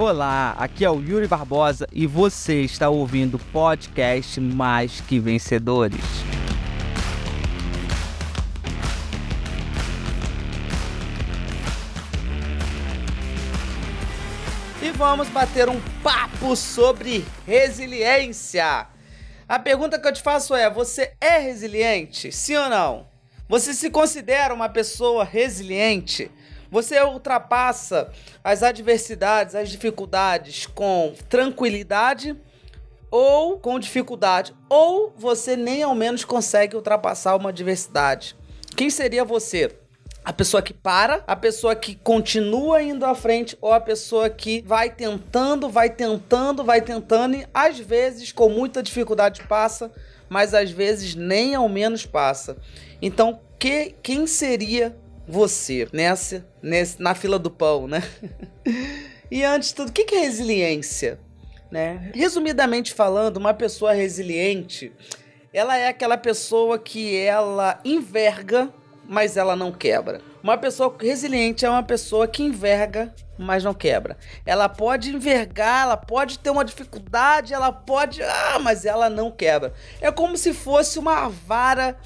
Olá, aqui é o Yuri Barbosa e você está ouvindo o podcast Mais Que Vencedores. E vamos bater um papo sobre resiliência. A pergunta que eu te faço é: você é resiliente? Sim ou não? Você se considera uma pessoa resiliente? Você ultrapassa as adversidades, as dificuldades com tranquilidade ou com dificuldade, ou você nem ao menos consegue ultrapassar uma adversidade. Quem seria você? A pessoa que para, a pessoa que continua indo à frente ou a pessoa que vai tentando, vai tentando, vai tentando e às vezes com muita dificuldade passa, mas às vezes nem ao menos passa. Então, que, quem seria você nessa, nessa na fila do pão, né? e antes de tudo, o que é resiliência? Né? Resumidamente falando, uma pessoa resiliente, ela é aquela pessoa que ela enverga, mas ela não quebra. Uma pessoa resiliente é uma pessoa que enverga, mas não quebra. Ela pode envergar, ela pode ter uma dificuldade, ela pode, ah, mas ela não quebra. É como se fosse uma vara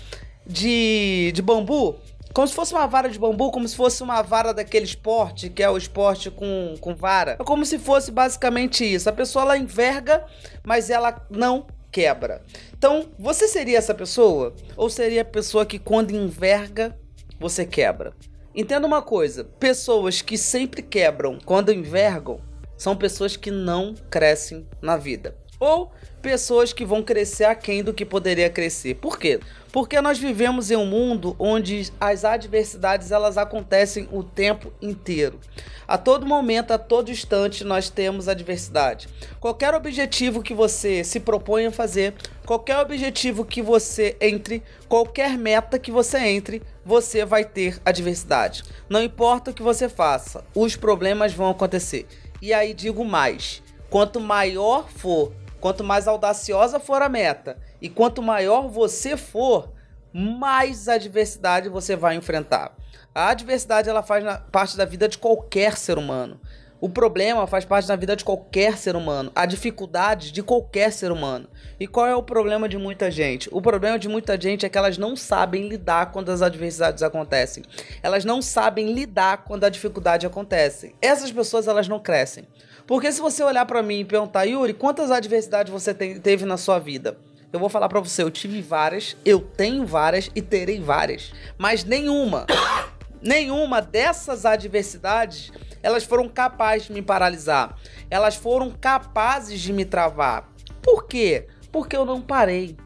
de, de bambu como se fosse uma vara de bambu, como se fosse uma vara daquele esporte, que é o esporte com, com vara. É como se fosse basicamente isso. A pessoa ela enverga, mas ela não quebra. Então, você seria essa pessoa? Ou seria a pessoa que quando enverga, você quebra? Entenda uma coisa: pessoas que sempre quebram quando envergam são pessoas que não crescem na vida. Ou pessoas que vão crescer aquém do que poderia crescer. Por quê? Porque nós vivemos em um mundo onde as adversidades elas acontecem o tempo inteiro. A todo momento, a todo instante, nós temos adversidade. Qualquer objetivo que você se propõe a fazer, qualquer objetivo que você entre, qualquer meta que você entre, você vai ter adversidade. Não importa o que você faça, os problemas vão acontecer. E aí digo mais: quanto maior for, quanto mais audaciosa for a meta e quanto maior você for, mais adversidade você vai enfrentar. A adversidade ela faz parte da vida de qualquer ser humano. O problema faz parte da vida de qualquer ser humano. A dificuldade de qualquer ser humano. E qual é o problema de muita gente? O problema de muita gente é que elas não sabem lidar quando as adversidades acontecem. Elas não sabem lidar quando a dificuldade acontece. Essas pessoas elas não crescem. Porque se você olhar para mim e perguntar, Yuri, quantas adversidades você teve na sua vida? Eu vou falar para você, eu tive várias, eu tenho várias e terei várias, mas nenhuma, nenhuma dessas adversidades, elas foram capazes de me paralisar. Elas foram capazes de me travar. Por quê? Porque eu não parei.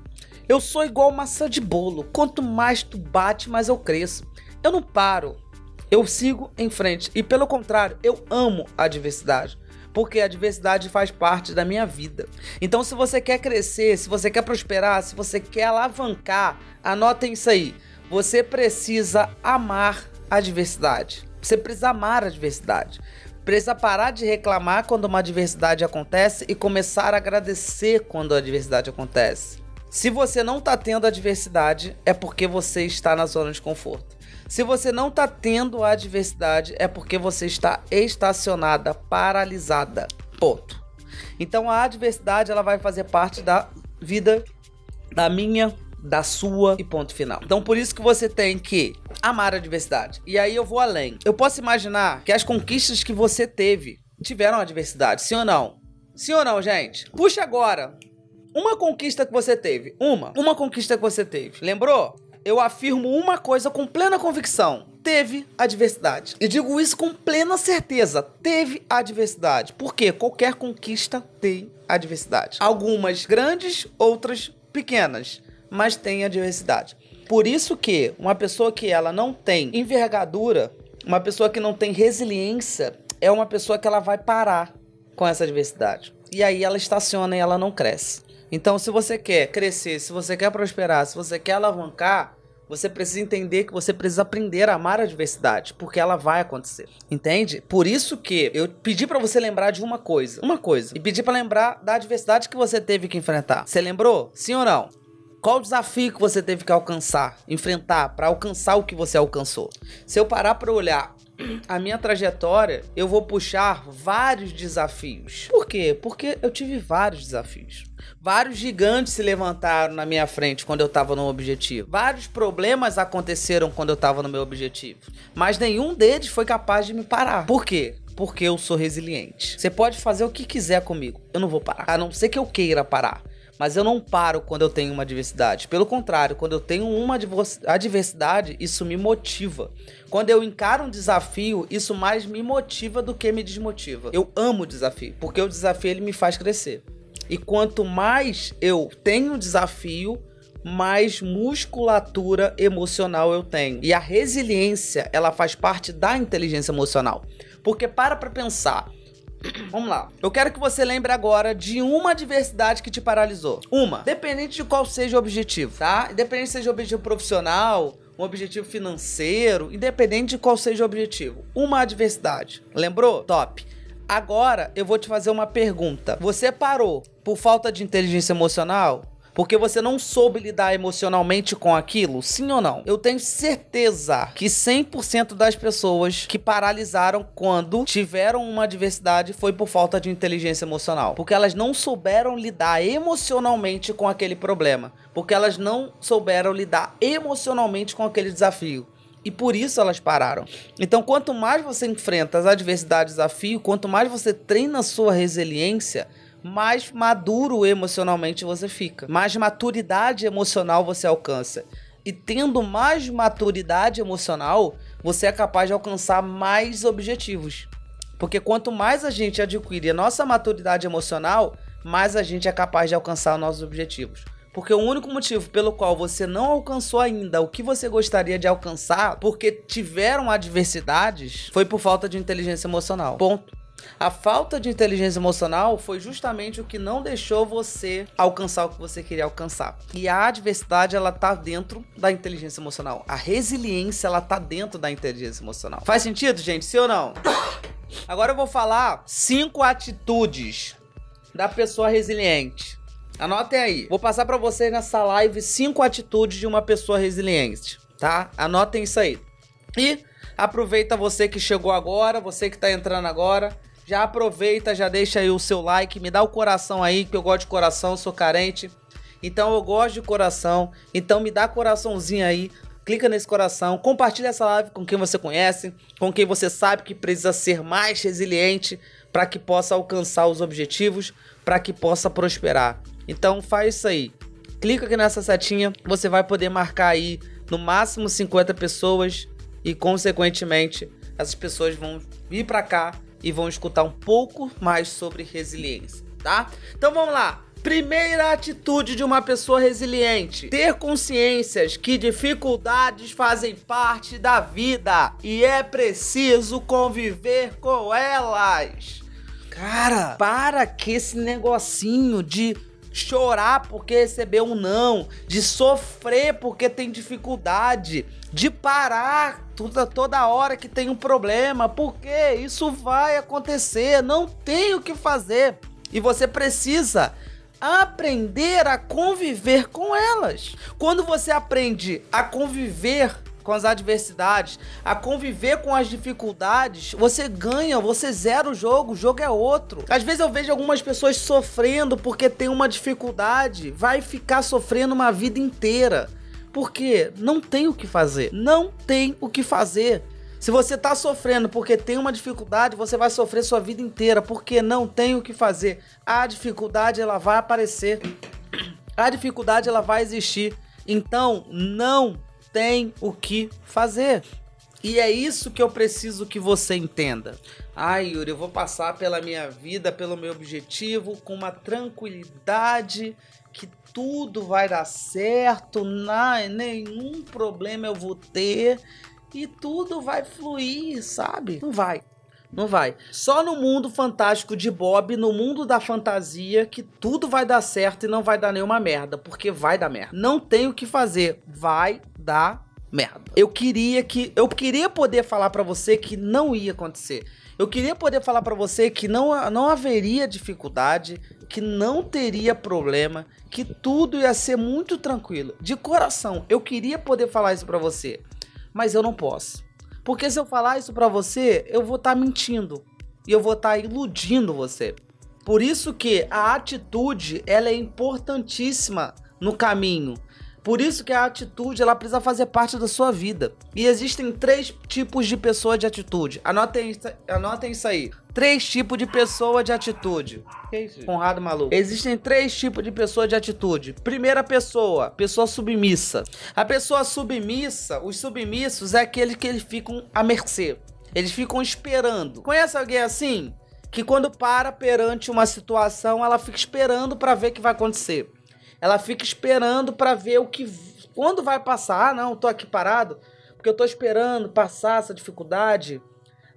Eu sou igual maçã de bolo. Quanto mais tu bate, mais eu cresço. Eu não paro. Eu sigo em frente. E pelo contrário, eu amo a adversidade porque a diversidade faz parte da minha vida. Então, se você quer crescer, se você quer prosperar, se você quer alavancar, anotem isso aí. Você precisa amar a diversidade. Você precisa amar a diversidade. Precisa parar de reclamar quando uma adversidade acontece e começar a agradecer quando a adversidade acontece. Se você não está tendo adversidade, é porque você está na zona de conforto. Se você não está tendo a adversidade, é porque você está estacionada, paralisada. Ponto. Então a adversidade ela vai fazer parte da vida da minha, da sua e ponto final. Então por isso que você tem que amar a adversidade. E aí eu vou além. Eu posso imaginar que as conquistas que você teve tiveram adversidade, sim ou não? Sim ou não, gente? Puxa agora uma conquista que você teve. Uma. Uma conquista que você teve. Lembrou? Eu afirmo uma coisa com plena convicção: teve adversidade. E digo isso com plena certeza: teve adversidade. Porque qualquer conquista tem adversidade. Algumas grandes, outras pequenas, mas tem adversidade. Por isso que uma pessoa que ela não tem envergadura, uma pessoa que não tem resiliência, é uma pessoa que ela vai parar com essa adversidade. E aí ela estaciona e ela não cresce. Então, se você quer crescer, se você quer prosperar, se você quer alavancar, você precisa entender que você precisa aprender a amar a diversidade, porque ela vai acontecer. Entende? Por isso que eu pedi para você lembrar de uma coisa, uma coisa, e pedi para lembrar da adversidade que você teve que enfrentar. Você lembrou? Sim ou não? Qual o desafio que você teve que alcançar, enfrentar para alcançar o que você alcançou? Se eu parar para olhar a minha trajetória, eu vou puxar vários desafios. Por quê? Porque eu tive vários desafios. Vários gigantes se levantaram na minha frente quando eu estava no objetivo. Vários problemas aconteceram quando eu estava no meu objetivo. Mas nenhum deles foi capaz de me parar. Por quê? Porque eu sou resiliente. Você pode fazer o que quiser comigo, eu não vou parar. A não ser que eu queira parar. Mas eu não paro quando eu tenho uma adversidade. Pelo contrário, quando eu tenho uma adversidade, isso me motiva. Quando eu encaro um desafio, isso mais me motiva do que me desmotiva. Eu amo o desafio, porque o desafio ele me faz crescer. E quanto mais eu tenho desafio, mais musculatura emocional eu tenho. E a resiliência, ela faz parte da inteligência emocional. Porque para para pensar, Vamos lá. Eu quero que você lembre agora de uma adversidade que te paralisou. Uma. Dependente de qual seja o objetivo, tá? Independente se seja o objetivo profissional, um objetivo financeiro, independente de qual seja o objetivo. Uma adversidade. Lembrou? Top. Agora eu vou te fazer uma pergunta. Você parou por falta de inteligência emocional? Porque você não soube lidar emocionalmente com aquilo? Sim ou não? Eu tenho certeza que 100% das pessoas que paralisaram quando tiveram uma adversidade foi por falta de inteligência emocional. Porque elas não souberam lidar emocionalmente com aquele problema. Porque elas não souberam lidar emocionalmente com aquele desafio e por isso elas pararam. Então, quanto mais você enfrenta as adversidades, desafio, quanto mais você treina a sua resiliência, mais maduro emocionalmente você fica, mais maturidade emocional você alcança. E tendo mais maturidade emocional, você é capaz de alcançar mais objetivos. Porque quanto mais a gente adquire a nossa maturidade emocional, mais a gente é capaz de alcançar os nossos objetivos. Porque o único motivo pelo qual você não alcançou ainda o que você gostaria de alcançar, porque tiveram adversidades, foi por falta de inteligência emocional. Ponto. A falta de inteligência emocional foi justamente o que não deixou você alcançar o que você queria alcançar. E a adversidade, ela tá dentro da inteligência emocional. A resiliência, ela tá dentro da inteligência emocional. Faz sentido, gente? Sim ou não? Agora eu vou falar cinco atitudes da pessoa resiliente. Anotem aí. Vou passar para vocês nessa live cinco atitudes de uma pessoa resiliente, tá? Anotem isso aí. E aproveita você que chegou agora, você que tá entrando agora, já aproveita, já deixa aí o seu like, me dá o coração aí, que eu gosto de coração, sou carente. Então eu gosto de coração, então me dá coraçãozinho aí, clica nesse coração, compartilha essa live com quem você conhece, com quem você sabe que precisa ser mais resiliente para que possa alcançar os objetivos, para que possa prosperar. Então faz isso aí. Clica aqui nessa setinha, você vai poder marcar aí no máximo 50 pessoas e consequentemente essas pessoas vão vir para cá e vão escutar um pouco mais sobre resiliência, tá? Então vamos lá. Primeira atitude de uma pessoa resiliente: ter consciências que dificuldades fazem parte da vida e é preciso conviver com elas. Cara, para que esse negocinho de chorar porque recebeu um não, de sofrer porque tem dificuldade, de parar toda, toda hora que tem um problema, porque isso vai acontecer, não tem o que fazer. E você precisa aprender a conviver com elas. Quando você aprende a conviver com as adversidades, a conviver com as dificuldades, você ganha, você zera o jogo, o jogo é outro. Às vezes eu vejo algumas pessoas sofrendo porque tem uma dificuldade, vai ficar sofrendo uma vida inteira. Porque não tem o que fazer. Não tem o que fazer. Se você tá sofrendo porque tem uma dificuldade, você vai sofrer sua vida inteira porque não tem o que fazer. A dificuldade ela vai aparecer. A dificuldade ela vai existir. Então, não tem o que fazer. E é isso que eu preciso que você entenda. Ai, Yuri, eu vou passar pela minha vida, pelo meu objetivo, com uma tranquilidade que tudo vai dar certo, não, nenhum problema eu vou ter e tudo vai fluir, sabe? Não vai. Não vai. Só no mundo fantástico de Bob, no mundo da fantasia, que tudo vai dar certo e não vai dar nenhuma merda. Porque vai dar merda. Não tem o que fazer. Vai dar merda. Eu queria que eu queria poder falar para você que não ia acontecer. Eu queria poder falar para você que não, não haveria dificuldade, que não teria problema, que tudo ia ser muito tranquilo. De coração, eu queria poder falar isso para você, mas eu não posso. Porque se eu falar isso para você, eu vou estar tá mentindo e eu vou estar tá iludindo você. Por isso que a atitude, ela é importantíssima no caminho. Por isso que a atitude ela precisa fazer parte da sua vida. E existem três tipos de pessoa de atitude. Anotem, anotem isso aí. Três tipos de pessoa de atitude. Que isso? Conrado maluco. Existem três tipos de pessoa de atitude. Primeira pessoa, pessoa submissa. A pessoa submissa, os submissos é aqueles que eles ficam à mercê. Eles ficam esperando. Conhece alguém assim? Que quando para perante uma situação, ela fica esperando para ver o que vai acontecer. Ela fica esperando para ver o que quando vai passar. Ah, não, tô aqui parado porque eu tô esperando passar essa dificuldade,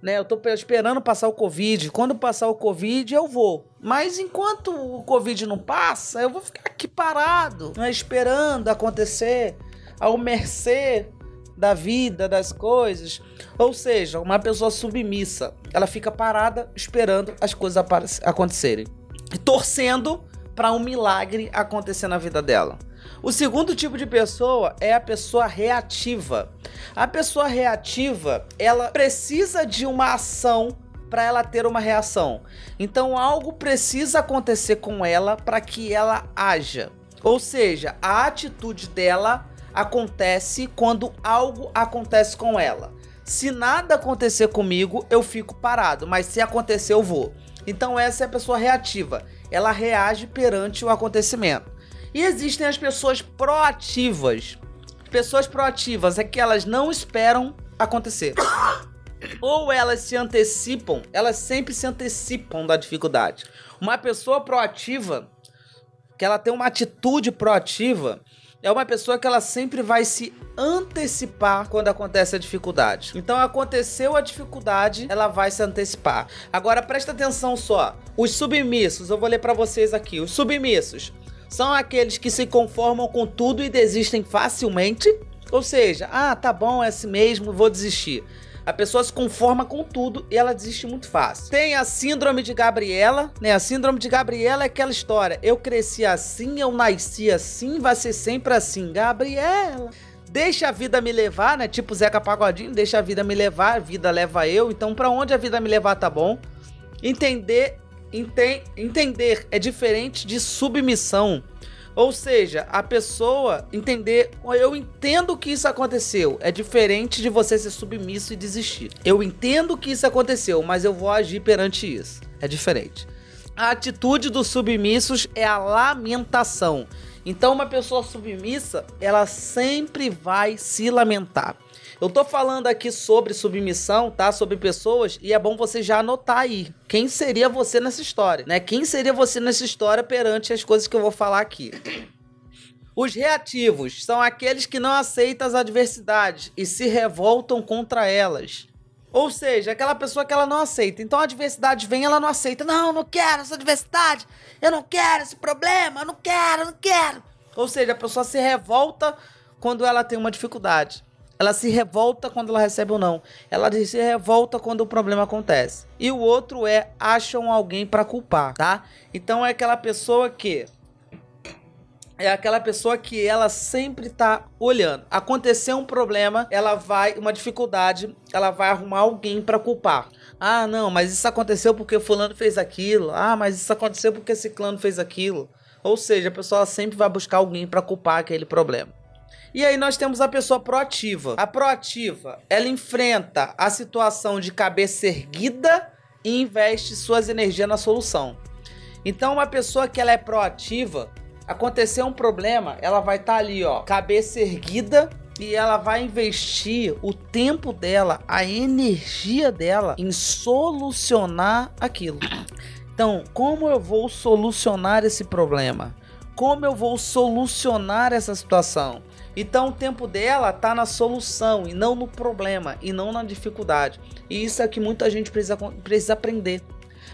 né? Eu tô esperando passar o Covid. Quando passar o Covid, eu vou. Mas enquanto o Covid não passa, eu vou ficar aqui parado, né? esperando acontecer, ao mercê da vida, das coisas. Ou seja, uma pessoa submissa. Ela fica parada esperando as coisas acontecerem. E torcendo para um milagre acontecer na vida dela. O segundo tipo de pessoa é a pessoa reativa. A pessoa reativa, ela precisa de uma ação para ela ter uma reação. Então algo precisa acontecer com ela para que ela haja. Ou seja, a atitude dela acontece quando algo acontece com ela. Se nada acontecer comigo, eu fico parado, mas se acontecer, eu vou. Então, essa é a pessoa reativa. Ela reage perante o acontecimento. E existem as pessoas proativas. Pessoas proativas é que elas não esperam acontecer. Ou elas se antecipam, elas sempre se antecipam da dificuldade. Uma pessoa proativa, que ela tem uma atitude proativa, é uma pessoa que ela sempre vai se antecipar quando acontece a dificuldade. Então aconteceu a dificuldade, ela vai se antecipar. Agora presta atenção só. Os submissos, eu vou ler para vocês aqui. Os submissos são aqueles que se conformam com tudo e desistem facilmente. Ou seja, ah, tá bom, é assim mesmo, vou desistir. A pessoa se conforma com tudo e ela desiste muito fácil. Tem a síndrome de Gabriela, né? A síndrome de Gabriela é aquela história: eu cresci assim, eu nasci assim, vai ser sempre assim. Gabriela. Deixa a vida me levar, né? Tipo Zeca Pagodinho, deixa a vida me levar, a vida leva eu. Então, para onde a vida me levar tá bom. Entender, enten, entender é diferente de submissão. Ou seja, a pessoa entender, eu entendo que isso aconteceu, é diferente de você ser submisso e desistir. Eu entendo que isso aconteceu, mas eu vou agir perante isso. É diferente. A atitude dos submissos é a lamentação. Então, uma pessoa submissa, ela sempre vai se lamentar. Eu tô falando aqui sobre submissão, tá? Sobre pessoas e é bom você já anotar aí. Quem seria você nessa história, né? Quem seria você nessa história perante as coisas que eu vou falar aqui? Os reativos são aqueles que não aceitam as adversidades e se revoltam contra elas. Ou seja, aquela pessoa que ela não aceita. Então a adversidade vem, ela não aceita. Não, não quero essa adversidade. Eu não quero esse problema. Eu não quero, eu não quero. Ou seja, a pessoa se revolta quando ela tem uma dificuldade. Ela se revolta quando ela recebe ou não. Ela se revolta quando o problema acontece. E o outro é acham alguém para culpar, tá? Então é aquela pessoa que é aquela pessoa que ela sempre tá olhando. Aconteceu um problema, ela vai, uma dificuldade, ela vai arrumar alguém para culpar. Ah, não, mas isso aconteceu porque fulano fez aquilo. Ah, mas isso aconteceu porque ciclano fez aquilo. Ou seja, a pessoa sempre vai buscar alguém para culpar aquele problema. E aí nós temos a pessoa proativa. A proativa, ela enfrenta a situação de cabeça erguida e investe suas energias na solução. Então, uma pessoa que ela é proativa, aconteceu um problema, ela vai estar tá ali, ó, cabeça erguida e ela vai investir o tempo dela, a energia dela em solucionar aquilo. Então, como eu vou solucionar esse problema? Como eu vou solucionar essa situação? Então o tempo dela tá na solução e não no problema e não na dificuldade. E isso é que muita gente precisa, precisa aprender.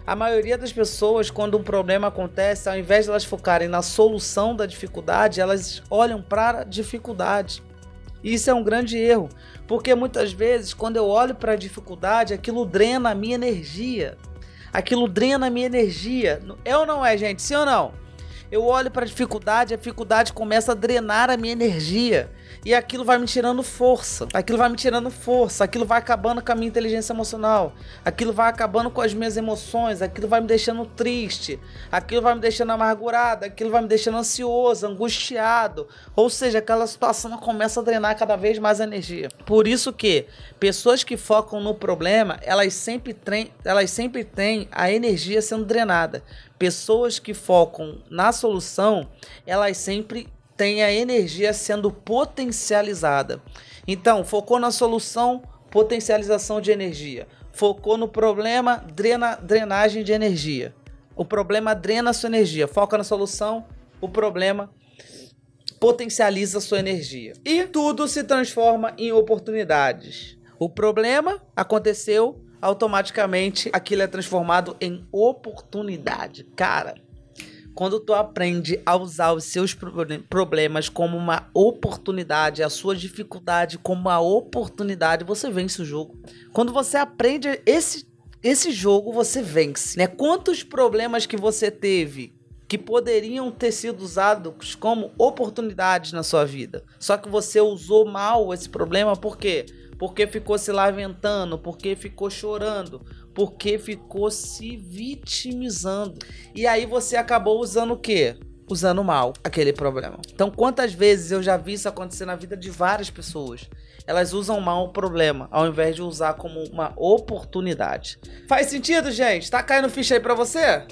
A maioria das pessoas, quando um problema acontece, ao invés de elas focarem na solução da dificuldade, elas olham para a dificuldade. E isso é um grande erro, porque muitas vezes, quando eu olho para a dificuldade, aquilo drena a minha energia. Aquilo drena a minha energia. É ou não é, gente? Sim ou não? Eu olho para a dificuldade, a dificuldade começa a drenar a minha energia. E aquilo vai me tirando força. Aquilo vai me tirando força. Aquilo vai acabando com a minha inteligência emocional. Aquilo vai acabando com as minhas emoções. Aquilo vai me deixando triste. Aquilo vai me deixando amargurado. Aquilo vai me deixando ansioso, angustiado. Ou seja, aquela situação começa a drenar cada vez mais energia. Por isso que pessoas que focam no problema, elas sempre têm, elas sempre têm a energia sendo drenada. Pessoas que focam na solução, elas sempre tem a energia sendo potencializada. Então, focou na solução, potencialização de energia. Focou no problema, drena, drenagem de energia. O problema drena sua energia. Foca na solução, o problema potencializa sua energia. E tudo se transforma em oportunidades. O problema aconteceu, automaticamente aquilo é transformado em oportunidade. Cara, quando tu aprende a usar os seus problemas como uma oportunidade, a sua dificuldade como uma oportunidade, você vence o jogo. Quando você aprende esse, esse jogo, você vence. Né? Quantos problemas que você teve que poderiam ter sido usados como oportunidades na sua vida? Só que você usou mal esse problema, por quê? Porque ficou se lamentando, porque ficou chorando, porque ficou se vitimizando. E aí você acabou usando o quê? Usando mal aquele problema. Então, quantas vezes eu já vi isso acontecer na vida de várias pessoas? Elas usam mal o problema, ao invés de usar como uma oportunidade. Faz sentido, gente? Tá caindo ficha aí pra você?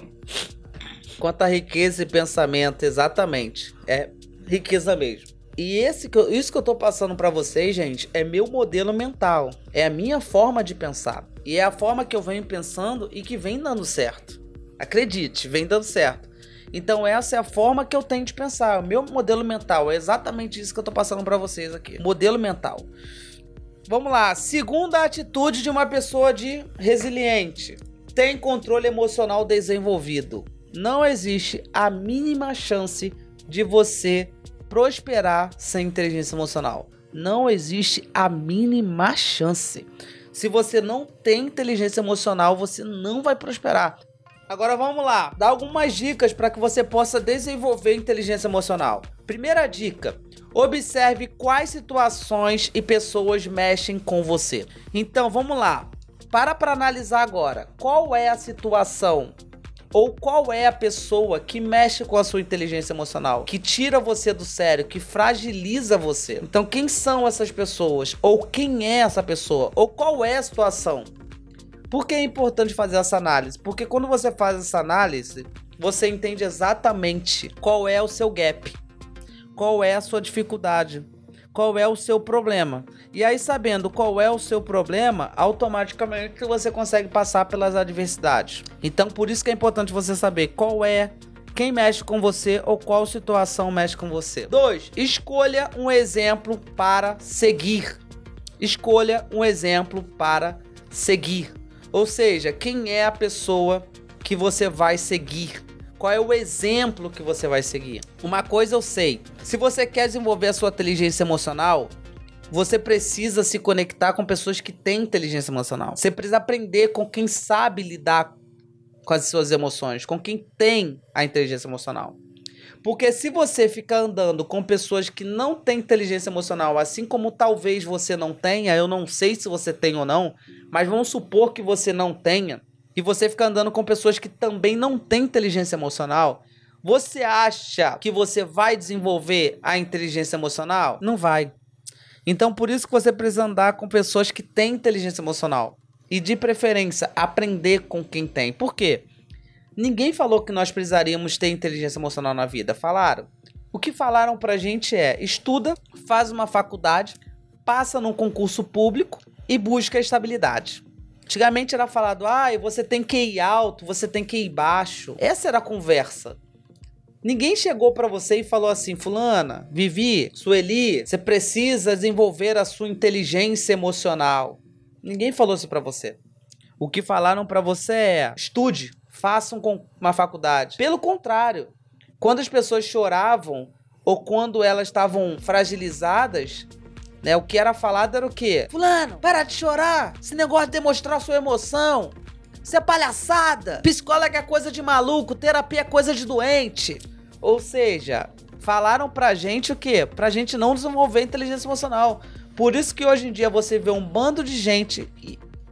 Quanta riqueza e pensamento, exatamente. É riqueza mesmo. E esse isso que eu tô passando para vocês, gente, é meu modelo mental. É a minha forma de pensar. E é a forma que eu venho pensando e que vem dando certo. Acredite, vem dando certo. Então essa é a forma que eu tenho de pensar. O meu modelo mental é exatamente isso que eu tô passando para vocês aqui. Modelo mental. Vamos lá. Segunda atitude de uma pessoa de resiliente. Tem controle emocional desenvolvido. Não existe a mínima chance de você prosperar sem inteligência emocional. Não existe a mínima chance. Se você não tem inteligência emocional, você não vai prosperar. Agora vamos lá, dar algumas dicas para que você possa desenvolver inteligência emocional. Primeira dica: observe quais situações e pessoas mexem com você. Então vamos lá. Para para analisar agora. Qual é a situação ou qual é a pessoa que mexe com a sua inteligência emocional, que tira você do sério, que fragiliza você. Então, quem são essas pessoas? Ou quem é essa pessoa? Ou qual é a situação? Por que é importante fazer essa análise? Porque quando você faz essa análise, você entende exatamente qual é o seu gap, qual é a sua dificuldade, qual é o seu problema. E aí, sabendo qual é o seu problema, automaticamente você consegue passar pelas adversidades. Então, por isso que é importante você saber qual é quem mexe com você ou qual situação mexe com você. 2. Escolha um exemplo para seguir. Escolha um exemplo para seguir. Ou seja, quem é a pessoa que você vai seguir? Qual é o exemplo que você vai seguir? Uma coisa eu sei: se você quer desenvolver a sua inteligência emocional, você precisa se conectar com pessoas que têm inteligência emocional. Você precisa aprender com quem sabe lidar com as suas emoções, com quem tem a inteligência emocional. Porque se você ficar andando com pessoas que não têm inteligência emocional, assim como talvez você não tenha, eu não sei se você tem ou não, mas vamos supor que você não tenha, e você fica andando com pessoas que também não têm inteligência emocional, você acha que você vai desenvolver a inteligência emocional? Não vai. Então, por isso que você precisa andar com pessoas que têm inteligência emocional. E, de preferência, aprender com quem tem. Por quê? Ninguém falou que nós precisaríamos ter inteligência emocional na vida. Falaram? O que falaram pra gente é: estuda, faz uma faculdade, passa num concurso público e busca estabilidade. Antigamente era falado, ah, você tem que ir alto, você tem que ir baixo. Essa era a conversa. Ninguém chegou para você e falou assim, fulana, Vivi, Sueli, você precisa desenvolver a sua inteligência emocional. Ninguém falou isso para você. O que falaram para você é, estude, faça uma faculdade. Pelo contrário, quando as pessoas choravam ou quando elas estavam fragilizadas, né? O que era falado era o quê? Fulano, para de chorar. Esse negócio de demonstrar sua emoção. Isso é palhaçada. Psicólogo é coisa de maluco, terapia é coisa de doente. Ou seja, Falaram pra gente o quê? Pra gente não desenvolver inteligência emocional. Por isso que hoje em dia você vê um bando de gente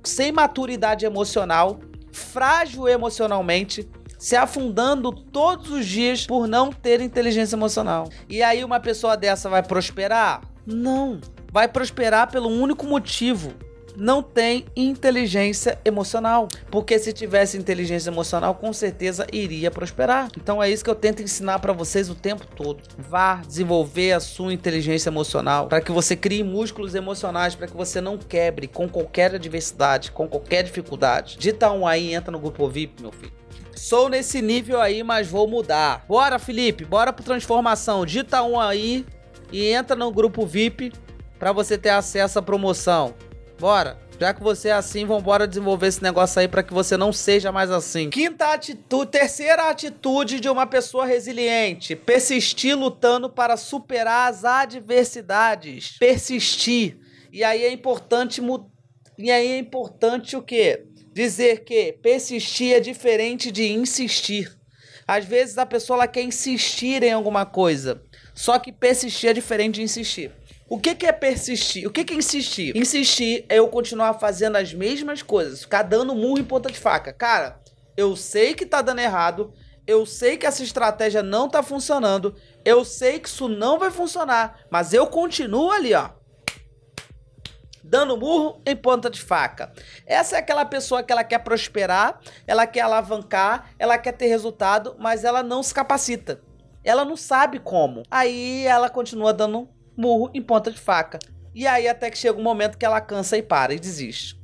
sem maturidade emocional, frágil emocionalmente, se afundando todos os dias por não ter inteligência emocional. E aí uma pessoa dessa vai prosperar? Não. Vai prosperar pelo único motivo não tem inteligência emocional. Porque se tivesse inteligência emocional, com certeza iria prosperar. Então é isso que eu tento ensinar para vocês o tempo todo. Vá desenvolver a sua inteligência emocional para que você crie músculos emocionais para que você não quebre com qualquer adversidade, com qualquer dificuldade. Dita um aí, entra no grupo VIP, meu filho. Sou nesse nível aí, mas vou mudar. Bora, Felipe, bora pro transformação. Dita um aí e entra no grupo VIP para você ter acesso à promoção. Bora. Já que você é assim, vambora desenvolver esse negócio aí para que você não seja mais assim. Quinta atitude, terceira atitude de uma pessoa resiliente: persistir lutando para superar as adversidades. Persistir. E aí é importante e aí é importante o quê? Dizer que persistir é diferente de insistir. Às vezes a pessoa quer insistir em alguma coisa, só que persistir é diferente de insistir. O que, que é persistir? O que, que é insistir? Insistir é eu continuar fazendo as mesmas coisas, ficar dando murro em ponta de faca. Cara, eu sei que tá dando errado, eu sei que essa estratégia não tá funcionando, eu sei que isso não vai funcionar, mas eu continuo ali, ó. Dando murro em ponta de faca. Essa é aquela pessoa que ela quer prosperar, ela quer alavancar, ela quer ter resultado, mas ela não se capacita. Ela não sabe como. Aí ela continua dando murro em ponta de faca. E aí até que chega um momento que ela cansa e para e desiste.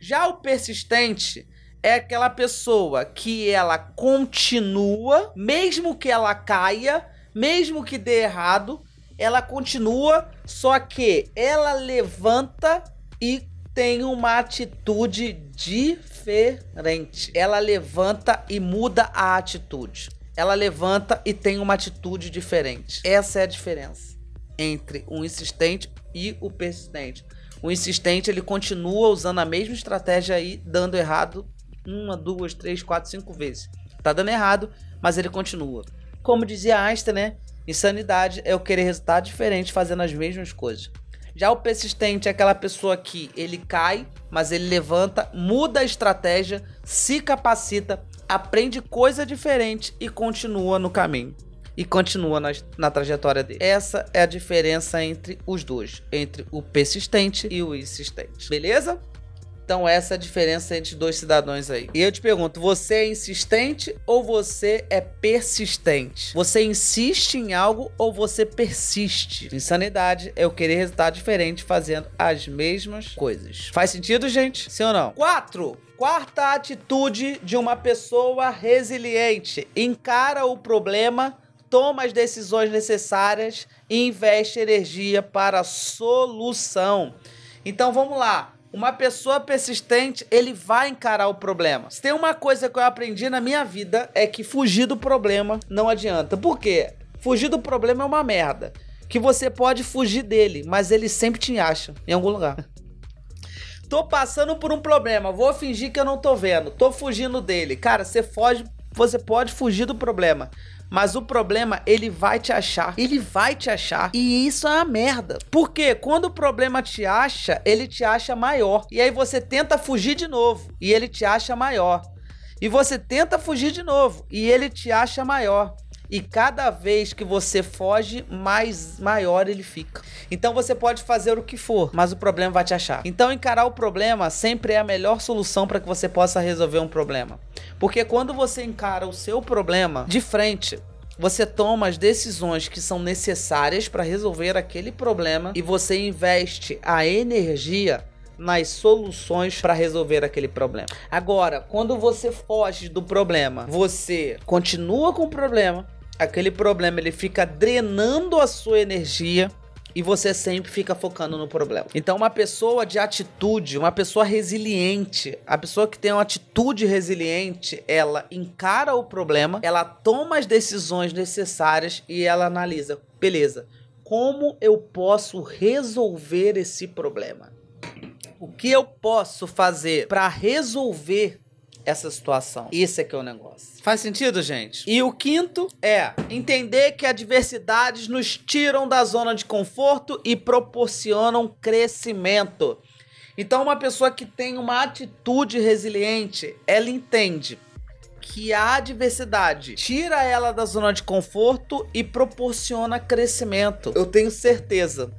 Já o persistente é aquela pessoa que ela continua, mesmo que ela caia, mesmo que dê errado, ela continua, só que ela levanta e tem uma atitude diferente. Ela levanta e muda a atitude. Ela levanta e tem uma atitude diferente. Essa é a diferença entre o insistente e o persistente. O insistente ele continua usando a mesma estratégia aí, dando errado uma, duas, três, quatro, cinco vezes. Tá dando errado, mas ele continua. Como dizia Einstein, né? Insanidade é o querer resultado diferente fazendo as mesmas coisas. Já o persistente é aquela pessoa que ele cai, mas ele levanta, muda a estratégia, se capacita, aprende coisa diferente e continua no caminho e continua na, na trajetória dele. Essa é a diferença entre os dois, entre o persistente e o insistente. Beleza? Então essa é a diferença entre dois cidadãos aí. E eu te pergunto, você é insistente ou você é persistente? Você insiste em algo ou você persiste? Insanidade é eu querer resultado diferente fazendo as mesmas coisas. Faz sentido, gente? Sim ou não? 4. Quarta atitude de uma pessoa resiliente: encara o problema toma as decisões necessárias e investe energia para a solução. Então vamos lá. Uma pessoa persistente, ele vai encarar o problema. Se tem uma coisa que eu aprendi na minha vida é que fugir do problema não adianta. Por quê? Fugir do problema é uma merda. Que você pode fugir dele, mas ele sempre te acha em algum lugar. tô passando por um problema, vou fingir que eu não tô vendo. Tô fugindo dele. Cara, você foge, você pode fugir do problema, mas o problema, ele vai te achar. Ele vai te achar. E isso é uma merda. Porque quando o problema te acha, ele te acha maior. E aí você tenta fugir de novo. E ele te acha maior. E você tenta fugir de novo. E ele te acha maior. E cada vez que você foge, mais maior ele fica. Então você pode fazer o que for, mas o problema vai te achar. Então encarar o problema sempre é a melhor solução para que você possa resolver um problema. Porque quando você encara o seu problema de frente, você toma as decisões que são necessárias para resolver aquele problema e você investe a energia nas soluções para resolver aquele problema. Agora, quando você foge do problema, você continua com o problema, aquele problema ele fica drenando a sua energia e você sempre fica focando no problema. Então, uma pessoa de atitude, uma pessoa resiliente, a pessoa que tem uma atitude resiliente, ela encara o problema, ela toma as decisões necessárias e ela analisa, beleza, como eu posso resolver esse problema? O que eu posso fazer para resolver essa situação. Esse é que é o negócio. Faz sentido, gente? E o quinto é entender que adversidades nos tiram da zona de conforto e proporcionam crescimento. Então, uma pessoa que tem uma atitude resiliente, ela entende que a adversidade tira ela da zona de conforto e proporciona crescimento. Eu tenho certeza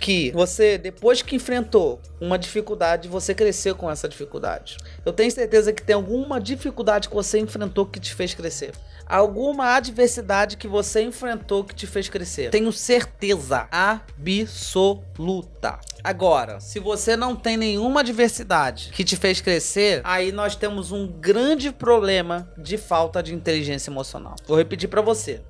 que você, depois que enfrentou uma dificuldade, você cresceu com essa dificuldade. Eu tenho certeza que tem alguma dificuldade que você enfrentou que te fez crescer. Alguma adversidade que você enfrentou que te fez crescer. Tenho certeza absoluta. Agora, se você não tem nenhuma adversidade que te fez crescer, aí nós temos um grande problema de falta de inteligência emocional. Vou repetir para você.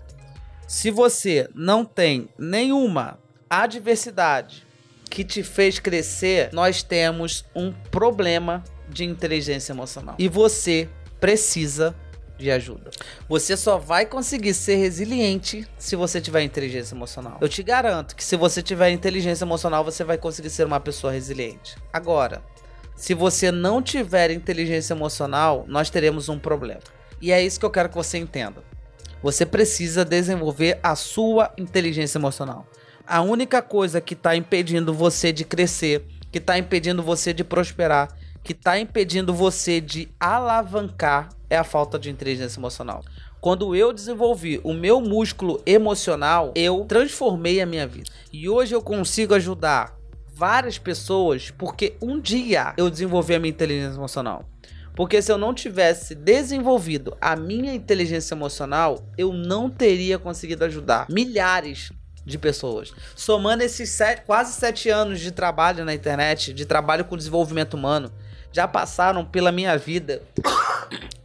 Se você não tem nenhuma adversidade que te fez crescer, nós temos um problema de inteligência emocional. E você precisa de ajuda. Você só vai conseguir ser resiliente se você tiver inteligência emocional. Eu te garanto que se você tiver inteligência emocional, você vai conseguir ser uma pessoa resiliente. Agora, se você não tiver inteligência emocional, nós teremos um problema. E é isso que eu quero que você entenda. Você precisa desenvolver a sua inteligência emocional a única coisa que está impedindo você de crescer, que está impedindo você de prosperar, que está impedindo você de alavancar é a falta de inteligência emocional. Quando eu desenvolvi o meu músculo emocional, eu transformei a minha vida. E hoje eu consigo ajudar várias pessoas porque um dia eu desenvolvi a minha inteligência emocional. Porque se eu não tivesse desenvolvido a minha inteligência emocional, eu não teria conseguido ajudar milhares de pessoas. Somando esses sete, quase sete anos de trabalho na internet, de trabalho com desenvolvimento humano, já passaram pela minha vida,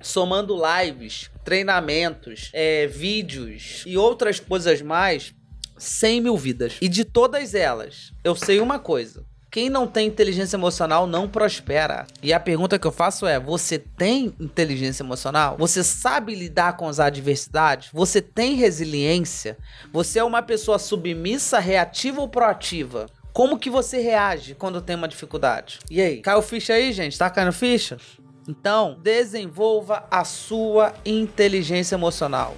somando lives, treinamentos, é, vídeos e outras coisas mais, 100 mil vidas. E de todas elas, eu sei uma coisa. Quem não tem inteligência emocional não prospera. E a pergunta que eu faço é: você tem inteligência emocional? Você sabe lidar com as adversidades? Você tem resiliência? Você é uma pessoa submissa, reativa ou proativa? Como que você reage quando tem uma dificuldade? E aí, caiu ficha aí, gente? Tá caindo ficha? Então, desenvolva a sua inteligência emocional.